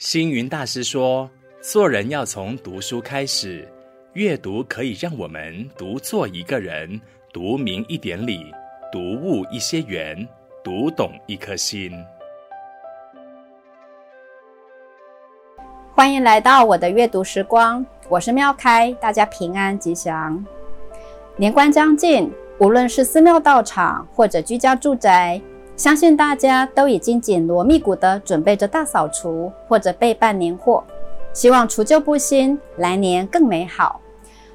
星云大师说：“做人要从读书开始，阅读可以让我们读做一个人，读明一点理，读悟一些缘，读懂一颗心。”欢迎来到我的阅读时光，我是妙开，大家平安吉祥。年关将近，无论是寺庙道场或者居家住宅。相信大家都已经紧锣密鼓地准备着大扫除或者备办年货，希望除旧布新，来年更美好。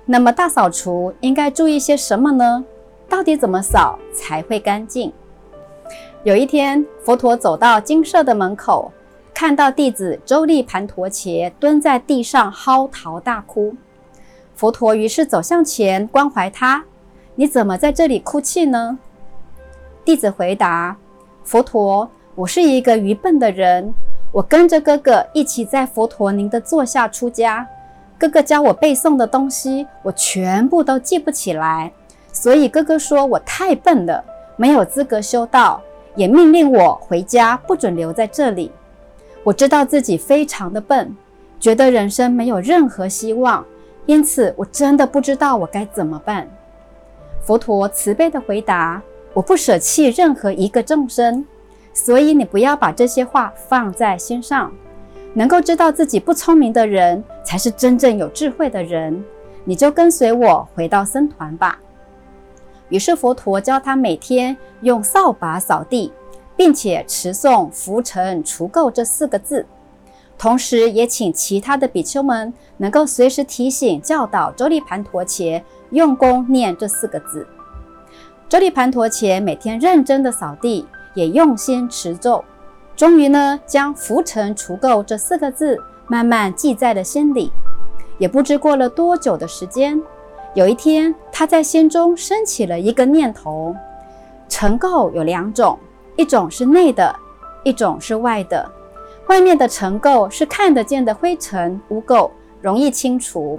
那么大扫除应该注意些什么呢？到底怎么扫才会干净？有一天，佛陀走到精舍的门口，看到弟子周利盘陀伽蹲在地上嚎啕大哭。佛陀于是走向前关怀他：“你怎么在这里哭泣呢？”弟子回答。佛陀，我是一个愚笨的人，我跟着哥哥一起在佛陀您的座下出家，哥哥教我背诵的东西，我全部都记不起来，所以哥哥说我太笨了，没有资格修道，也命令我回家，不准留在这里。我知道自己非常的笨，觉得人生没有任何希望，因此我真的不知道我该怎么办。佛陀慈悲的回答。我不舍弃任何一个众生，所以你不要把这些话放在心上。能够知道自己不聪明的人，才是真正有智慧的人。你就跟随我回到僧团吧。于是佛陀教他每天用扫把扫地，并且持诵“拂尘除垢”这四个字，同时也请其他的比丘们能够随时提醒教导周利盘陀伽用功念这四个字。周利盘陀前每天认真的扫地，也用心持咒，终于呢，将“拂尘除垢”这四个字慢慢记在了心里。也不知过了多久的时间，有一天，他在心中升起了一个念头：尘垢有两种，一种是内的，一种是外的。外面的尘垢是看得见的灰尘污垢，容易清除；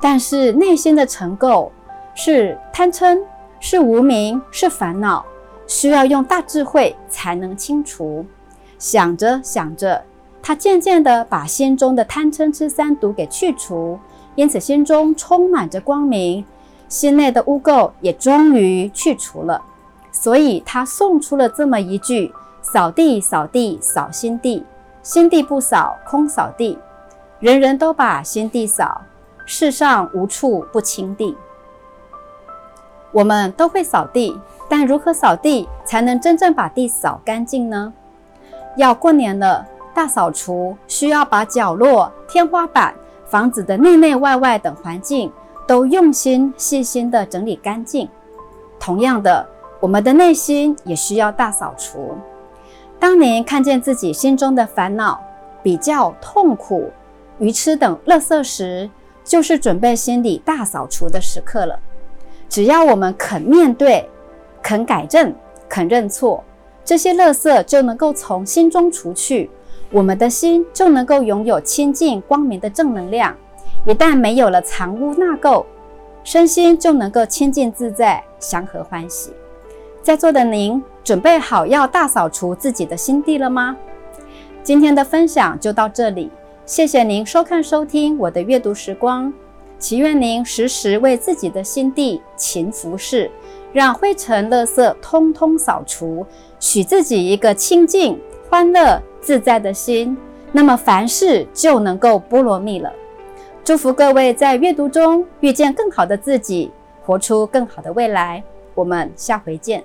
但是内心的尘垢是贪嗔。是无明，是烦恼，需要用大智慧才能清除。想着想着，他渐渐地把心中的贪嗔痴三毒给去除，因此心中充满着光明，心内的污垢也终于去除了。所以他送出了这么一句：“扫地，扫地，扫心地；心地不扫，空扫地。人人都把心地扫，世上无处不清地。”我们都会扫地，但如何扫地才能真正把地扫干净呢？要过年了，大扫除需要把角落、天花板、房子的内内外外等环境都用心细心地整理干净。同样的，我们的内心也需要大扫除。当您看见自己心中的烦恼、比较、痛苦、愚痴等垃圾时，就是准备心理大扫除的时刻了。只要我们肯面对、肯改正、肯认错，这些垃圾就能够从心中除去，我们的心就能够拥有清净光明的正能量。一旦没有了藏污纳垢，身心就能够清净自在、祥和欢喜。在座的您，准备好要大扫除自己的心地了吗？今天的分享就到这里，谢谢您收看收听我的阅读时光。祈愿您时时为自己的心地勤服侍，让灰尘垃圾通通扫除，许自己一个清净、欢乐、自在的心，那么凡事就能够波罗蜜了。祝福各位在阅读中遇见更好的自己，活出更好的未来。我们下回见。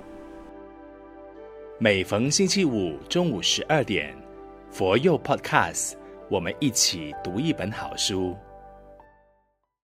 每逢星期五中午十二点，佛佑 Podcast，我们一起读一本好书。